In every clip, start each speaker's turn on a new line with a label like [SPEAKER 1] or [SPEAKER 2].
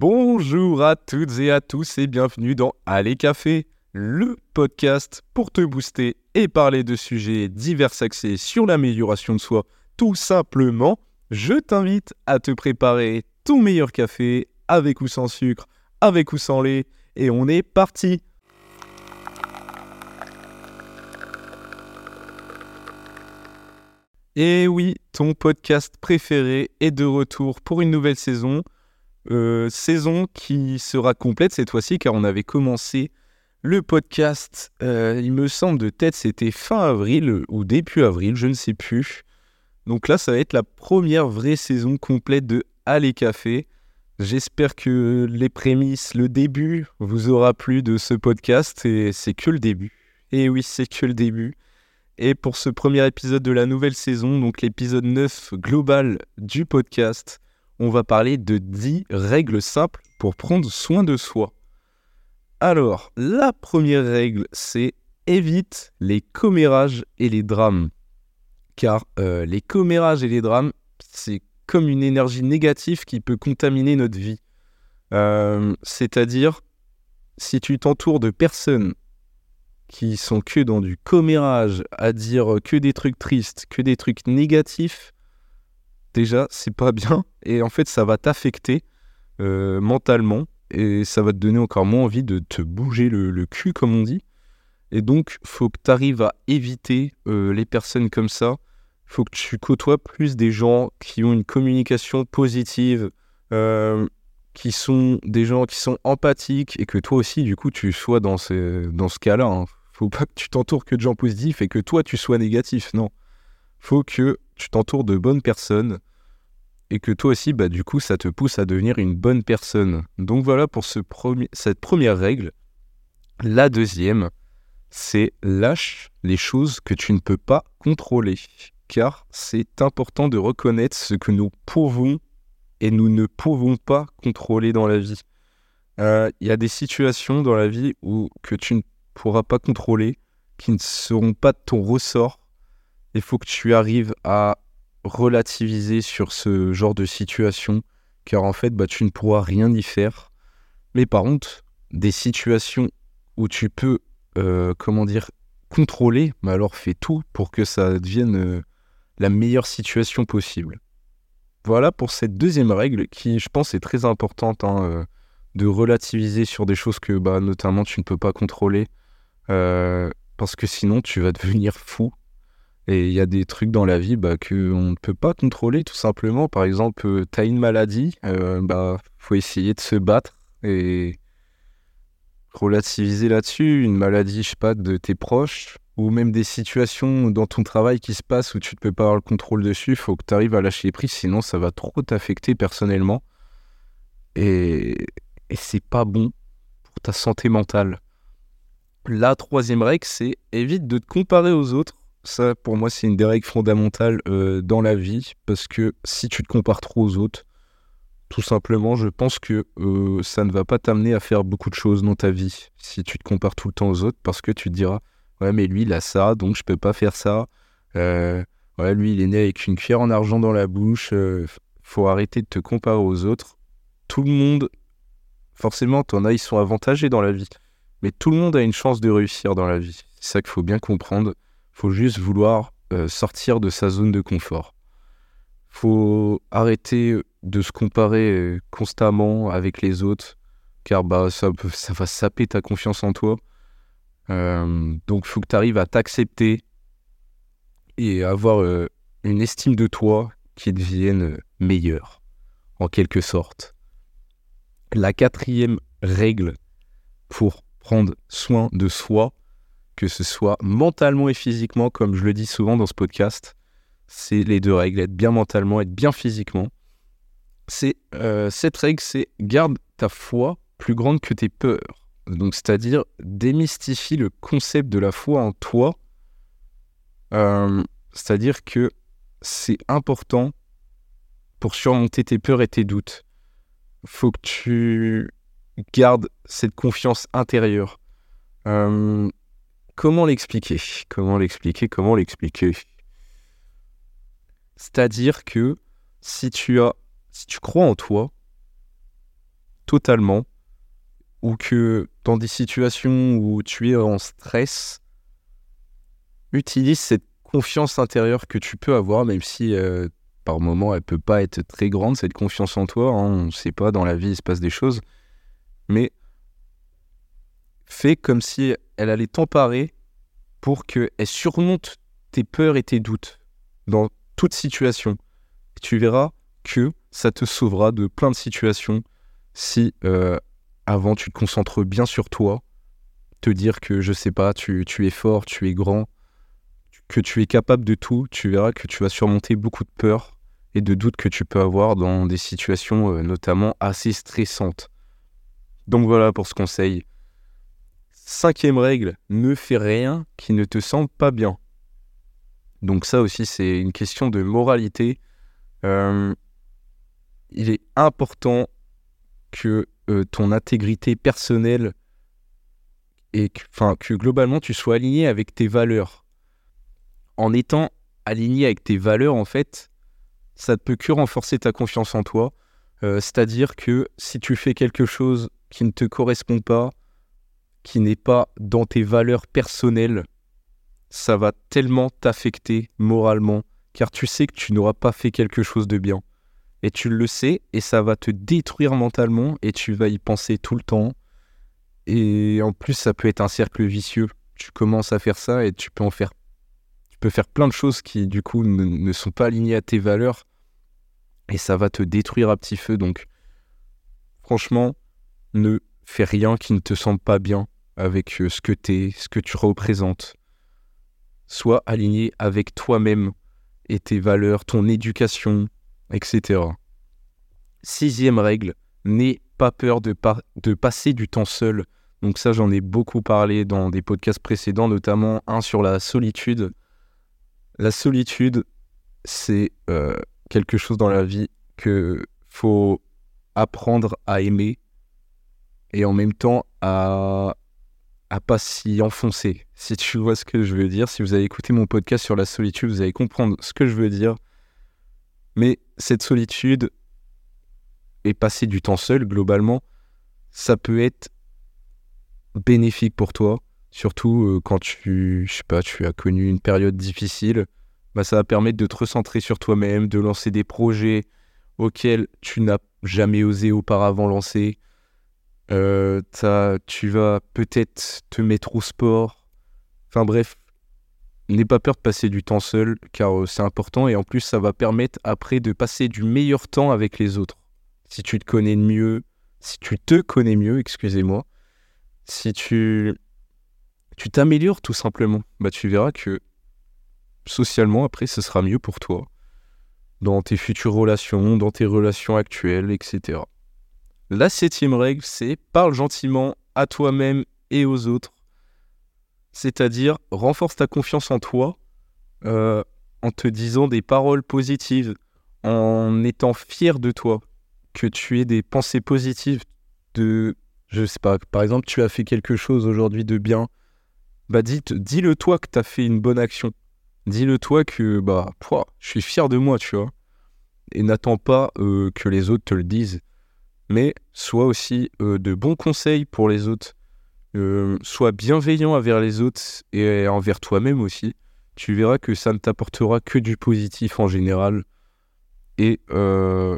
[SPEAKER 1] Bonjour à toutes et à tous et bienvenue dans Allez Café, le podcast pour te booster et parler de sujets divers axés sur l'amélioration de soi. Tout simplement, je t'invite à te préparer ton meilleur café avec ou sans sucre, avec ou sans lait et on est parti. Et oui, ton podcast préféré est de retour pour une nouvelle saison. Euh, saison qui sera complète cette fois-ci car on avait commencé le podcast, euh, il me semble de tête c'était fin avril ou début avril, je ne sais plus. Donc là ça va être la première vraie saison complète de Allez Café. J'espère que les prémices, le début vous aura plu de ce podcast et c'est que le début. Et oui, c'est que le début. Et pour ce premier épisode de la nouvelle saison, donc l'épisode 9 global du podcast, on va parler de 10 règles simples pour prendre soin de soi. Alors, la première règle, c'est évite les commérages et les drames. Car euh, les commérages et les drames, c'est comme une énergie négative qui peut contaminer notre vie. Euh, c'est-à-dire, si tu t'entoures de personnes qui sont que dans du commérage, à dire que des trucs tristes, que des trucs négatifs, déjà, c'est pas bien. Et en fait, ça va t'affecter euh, mentalement. Et ça va te donner encore moins envie de te bouger le, cul, comme on dit. Et donc, faut que tu arrives à éviter euh, les personnes comme ça. faut que tu côtoies plus des gens qui ont une communication positive, euh, qui sont des gens qui sont empathiques et que toi aussi, du coup, tu sois dans, ce, dans ce cas-là. Hein. Faut pas que tu t'entoures que de gens positifs et que toi, tu sois négatif. Non. Faut que tu t'entoures de bonnes personnes et que toi aussi, bah, du coup, ça te pousse à devenir une bonne personne. Donc voilà pour ce cette première règle. La deuxième, c'est lâche les choses que tu ne peux pas contrôler. Car c'est important de reconnaître ce que nous pouvons et nous ne pouvons pas contrôler dans la vie. Euh, il y a des situations dans la vie où que tu ne pourras pas contrôler, qui ne seront pas de ton ressort. Il faut que tu arrives à relativiser sur ce genre de situation, car en fait, bah, tu ne pourras rien y faire. Mais par contre, des situations où tu peux, euh, comment dire, contrôler, mais bah, alors fais tout pour que ça devienne euh, la meilleure situation possible. Voilà pour cette deuxième règle qui, je pense, est très importante hein, euh, de relativiser sur des choses que, bah, notamment, tu ne peux pas contrôler, parce que sinon, tu vas devenir fou et il y a des trucs dans la vie bah, qu'on ne peut pas contrôler tout simplement. Par exemple, euh, tu as une maladie, euh, bah, faut essayer de se battre et relativiser là-dessus. Une maladie, je sais pas, de tes proches ou même des situations dans ton travail qui se passent où tu ne peux pas avoir le contrôle dessus, il faut que tu arrives à lâcher prise, sinon ça va trop t'affecter personnellement. Et, et c'est pas bon pour ta santé mentale. La troisième règle, c'est évite de te comparer aux autres ça, pour moi, c'est une des règles fondamentales euh, dans la vie, parce que si tu te compares trop aux autres, tout simplement, je pense que euh, ça ne va pas t'amener à faire beaucoup de choses dans ta vie si tu te compares tout le temps aux autres, parce que tu te diras, ouais, mais lui, il a ça, donc je peux pas faire ça. Euh, ouais, lui, il est né avec une cuillère en argent dans la bouche. faut arrêter de te comparer aux autres. Tout le monde, forcément, t'en as, ils sont avantagés dans la vie, mais tout le monde a une chance de réussir dans la vie. C'est ça qu'il faut bien comprendre faut juste vouloir euh, sortir de sa zone de confort. Faut arrêter de se comparer euh, constamment avec les autres, car bah, ça, va saper ta confiance en toi. Euh, donc il faut que tu arrives à t'accepter et avoir une estime de toi qui devienne meilleure, en quelque sorte. La quatrième règle pour prendre soin de soi, que ce soit mentalement et physiquement, comme je le dis souvent dans ce podcast. C'est les deux règles, être bien mentalement, être bien physiquement. C'est euh, cette règle, c'est garde ta foi plus grande que tes peurs. Donc, c'est-à-dire démystifie le concept de la foi en toi. Euh, c'est-à-dire que c'est important pour surmonter tes peurs et tes doutes. Faut que tu gardes cette confiance intérieure. Euh, Comment l'expliquer? Comment l'expliquer? Comment l'expliquer? C'est-à-dire que si tu as, si tu crois en toi, totalement, ou que dans des situations où tu es en stress, utilise cette confiance intérieure que tu peux avoir, même si euh, par moment elle peut pas être très grande, cette confiance en toi. Hein, on ne sait pas, dans la vie il se passe des choses. Mais fais comme si elle allait t'emparer pour qu'elle surmonte tes peurs et tes doutes dans toute situation. tu verras que ça te sauvera de plein de situations si euh, avant tu te concentres bien sur toi, te dire que je sais pas, tu, es fort, tu es grand, que tu es capable de tout, tu verras que tu vas surmonter beaucoup de peurs et de doutes que tu peux avoir dans des situations euh, notamment assez stressantes. Donc voilà pour ce conseil. Cinquième règle, ne fais rien qui ne te semble pas bien. Donc ça aussi, c'est une question de moralité. Euh, il est important que euh, ton intégrité personnelle et que, que globalement tu sois aligné avec tes valeurs. En étant aligné avec tes valeurs, en fait, ça ne peut que renforcer ta confiance en toi. Euh, c'est-à-dire que si tu fais quelque chose qui ne te correspond pas, qui n'est pas dans tes valeurs personnelles, ça va tellement t'affecter moralement, car tu sais que tu n'auras pas fait quelque chose de bien. Et tu le sais, et ça va te détruire mentalement, et tu vas y penser tout le temps. Et en plus, ça peut être un cercle vicieux. Tu commences à faire ça, et tu peux en faire. Tu peux faire plein de choses qui, du coup, ne, ne sont pas alignées à tes valeurs, et ça va te détruire à petit feu. Donc, franchement, ne fais rien qui ne te semble pas bien avec euh, ce que tu es, ce que tu représentes. Sois aligné avec toi-même et tes valeurs, ton éducation, etc. Sixième règle, n'aie pas peur de, passer du temps seul. Donc ça, j'en ai beaucoup parlé dans des podcasts précédents, notamment un sur la solitude. La solitude, c'est euh, quelque chose dans la vie que faut apprendre à aimer et en même temps à à pas s'y enfoncer. Si tu vois ce que je veux dire, si vous avez écouté mon podcast sur la solitude, vous allez comprendre ce que je veux dire. Mais cette solitude et passer du temps seul, globalement, ça peut être bénéfique pour toi, surtout euh, quand tu, je sais pas, tu as connu une période difficile. Bah, ça va permettre de te recentrer sur toi-même, de lancer des projets auxquels tu n'as jamais osé auparavant lancer, euh, tu vas peut-être te mettre au sport. Enfin bref, n'aie pas peur de passer du temps seul, car euh, c'est important et en plus ça va permettre après de passer du meilleur temps avec les autres. Si tu te connais mieux, si tu te connais mieux, excusez-moi, si tu tu t'améliores tout simplement, bah tu verras que socialement après ce sera mieux pour toi dans tes futures relations, dans tes relations actuelles, etc. La septième règle, c'est parle gentiment à toi-même et aux autres. C'est-à-dire, renforce ta confiance en toi euh, en te disant des paroles positives, en étant fier de toi, que tu aies des pensées positives de, je sais pas, par exemple, tu as fait quelque chose aujourd'hui de bien, bah dis-le toi que tu as fait une bonne action. Dis-le toi que, bah, je suis fier de moi, tu vois. Et n'attends pas euh, que les autres te le disent mais sois aussi euh, de bons conseils pour les autres. Euh, sois bienveillant envers les autres et envers toi-même aussi. Tu verras que ça ne t'apportera que du positif en général. Et euh,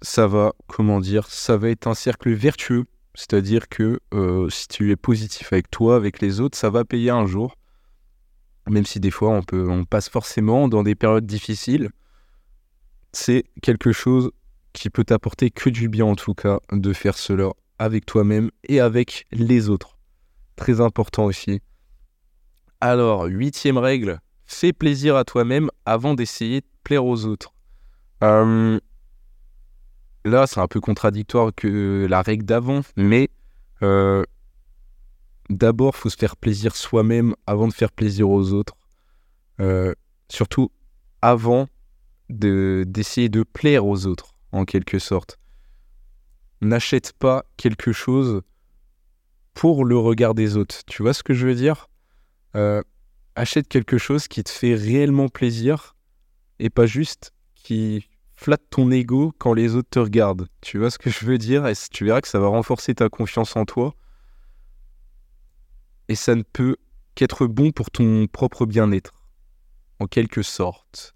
[SPEAKER 1] ça va, comment dire, ça va être un cercle vertueux. C'est-à-dire que si tu es positif avec toi, avec les autres, ça va payer un jour. Même si des fois on, peut, on passe forcément dans des périodes difficiles, c'est quelque chose qui peut t'apporter que du bien en tout cas de faire cela avec toi-même et avec les autres. Très important aussi. Alors, huitième règle, fais plaisir à toi-même avant d'essayer de plaire aux autres. Euh, là, c'est un peu contradictoire que la règle d'avant, mais euh, d'abord, faut se faire plaisir soi-même avant de faire plaisir aux autres. Euh, surtout avant d'essayer de plaire aux autres en quelque sorte. N'achète pas quelque chose pour le regard des autres. Tu vois ce que je veux dire? Euh, Achète quelque chose qui te fait réellement plaisir et pas juste qui flatte ton ego quand les autres te regardent. Tu vois ce que je veux dire? Et tu verras que ça va renforcer ta confiance en toi. Et ça ne peut qu'être bon pour ton propre bien-être, en quelque sorte.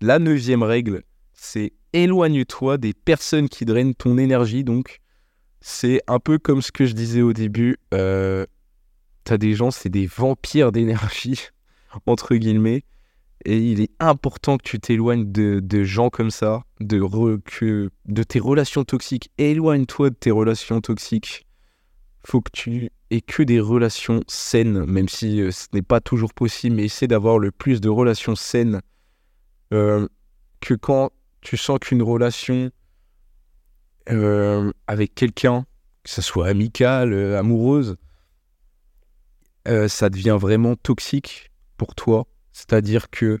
[SPEAKER 1] La neuvième règle, c'est éloigne-toi des personnes qui drainent ton énergie. Donc, c'est un peu comme ce que je disais au début. Euh, T'as des gens, c'est des vampires d'énergie, entre guillemets. Et il est important que tu t'éloignes de, gens comme ça, de, de tes relations toxiques. Éloigne-toi de tes relations toxiques. Faut que tu aies que des relations saines, même si euh, ce n'est pas toujours possible, mais essaie d'avoir le plus de relations saines euh, que quand tu sens qu'une relation euh, avec quelqu'un, que ce soit amicale, amoureuse, ça devient vraiment toxique pour toi c'est-à-dire que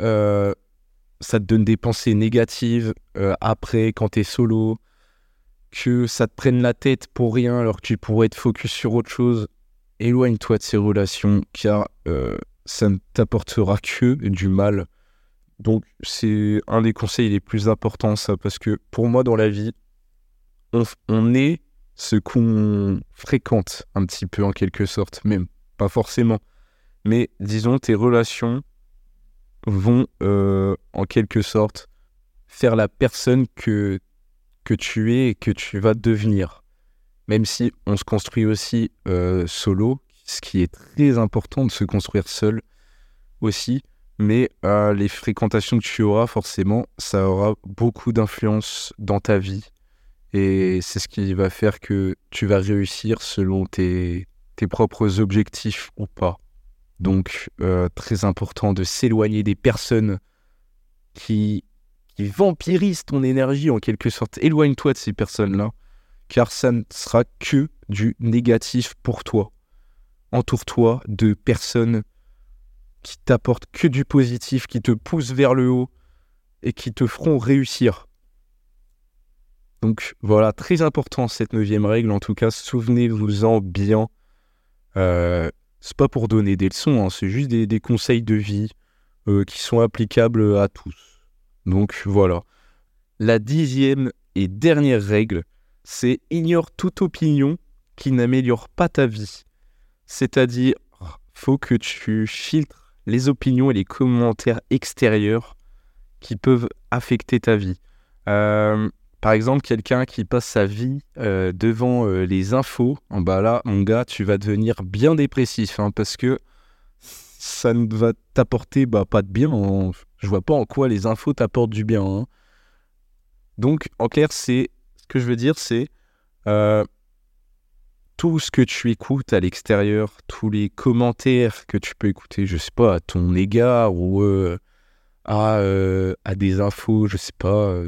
[SPEAKER 1] euh, ça te donne des pensées négatives euh, après quand tu es solo, que ça te prenne la tête pour rien alors que tu pourrais être focus sur autre chose. Éloigne-toi de ces relations car euh, ça ne t'apportera que du mal. Donc c'est un des conseils les plus importants ça parce que pour moi dans la vie, on, on est ce qu'on fréquente un petit peu en quelque sorte, même pas forcément mais disons, tes relations vont euh, en quelque sorte faire la personne que, que tu es et que tu vas devenir. Même si on se construit aussi euh, solo, ce qui est très important de se construire seul aussi, mais euh, les fréquentations que tu auras, forcément, ça aura beaucoup d'influence dans ta vie. Et c'est ce qui va faire que tu vas réussir selon tes, tes propres objectifs ou pas. Donc, euh, très important de s'éloigner des personnes qui, qui vampirisent ton énergie en quelque sorte. Éloigne-toi de ces personnes-là, car ça ne sera que du négatif pour toi. Entoure-toi de personnes qui t'apportent que du positif, qui te poussent vers le haut et qui te feront réussir. Donc voilà, très important cette neuvième règle. En tout cas, souvenez-vous-en bien. Euh, c'est pas pour donner des leçons, hein, c'est juste des, conseils de vie euh, qui sont applicables à tous. Donc voilà. La dixième et dernière règle, c'est ignore toute opinion qui n'améliore pas ta vie. C'est-à-dire, faut que tu filtres les opinions et les commentaires extérieurs qui peuvent affecter ta vie. Euh, par exemple, quelqu'un qui passe sa vie euh, devant euh, les infos, bah là, mon gars, tu vas devenir bien dépressif hein, parce que ça ne va t'apporter bah, pas de bien. Je vois pas en quoi les infos t'apportent du bien. Hein. Donc, en clair, c'est ce que je veux dire, c'est tout ce que tu écoutes à l'extérieur, tous les commentaires que tu peux écouter, je sais pas, à ton égard ou à, à des infos, je sais pas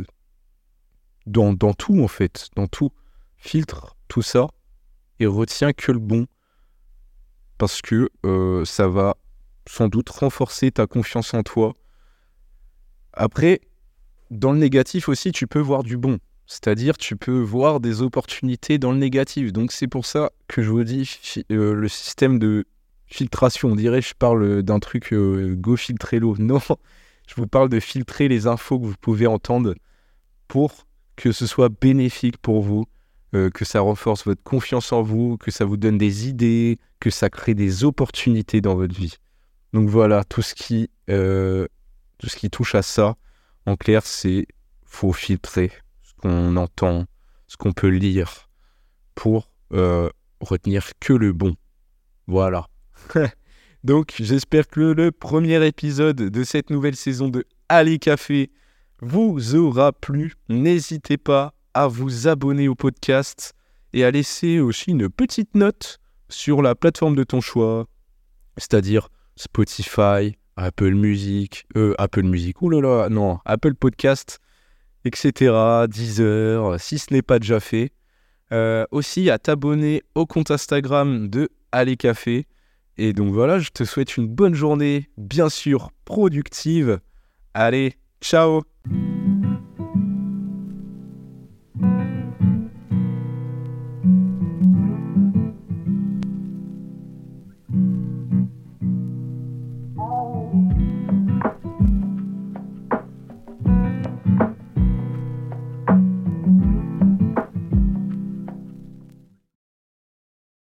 [SPEAKER 1] dans, tout en fait, dans tout. Filtre tout ça et retiens que le bon parce que euh, ça va sans doute renforcer ta confiance en toi. Après, dans le négatif aussi, tu peux voir du bon. C'est-à-dire, tu peux voir des opportunités dans le négatif. Donc, c'est pour ça que je vous dis euh, le système de filtration. On dirait, je parle d'un truc euh, go filtrer l'eau. Non, je vous parle de filtrer les infos que vous pouvez entendre pour que ce soit bénéfique pour vous, euh, que ça renforce votre confiance en vous, que ça vous donne des idées, que ça crée des opportunités dans votre vie. Donc voilà, tout ce qui, euh, tout ce qui touche à ça, en clair, c'est faut filtrer qu'on entend, ce qu'on peut lire, pour euh, retenir que le bon. Voilà. Donc j'espère que le premier épisode de cette nouvelle saison de Allez Café vous aura plu. N'hésitez pas à vous abonner au podcast et à laisser aussi une petite note sur la plateforme de ton choix, c'est-à-dire Spotify, Apple Music, euh, Apple Music, oulala, non, Apple Podcast, etc., Deezer, si ce n'est pas déjà fait. Euh, aussi à t'abonner au compte Instagram de Allez Café. Et donc voilà, je te souhaite une bonne journée, bien sûr productive. Allez, Ciao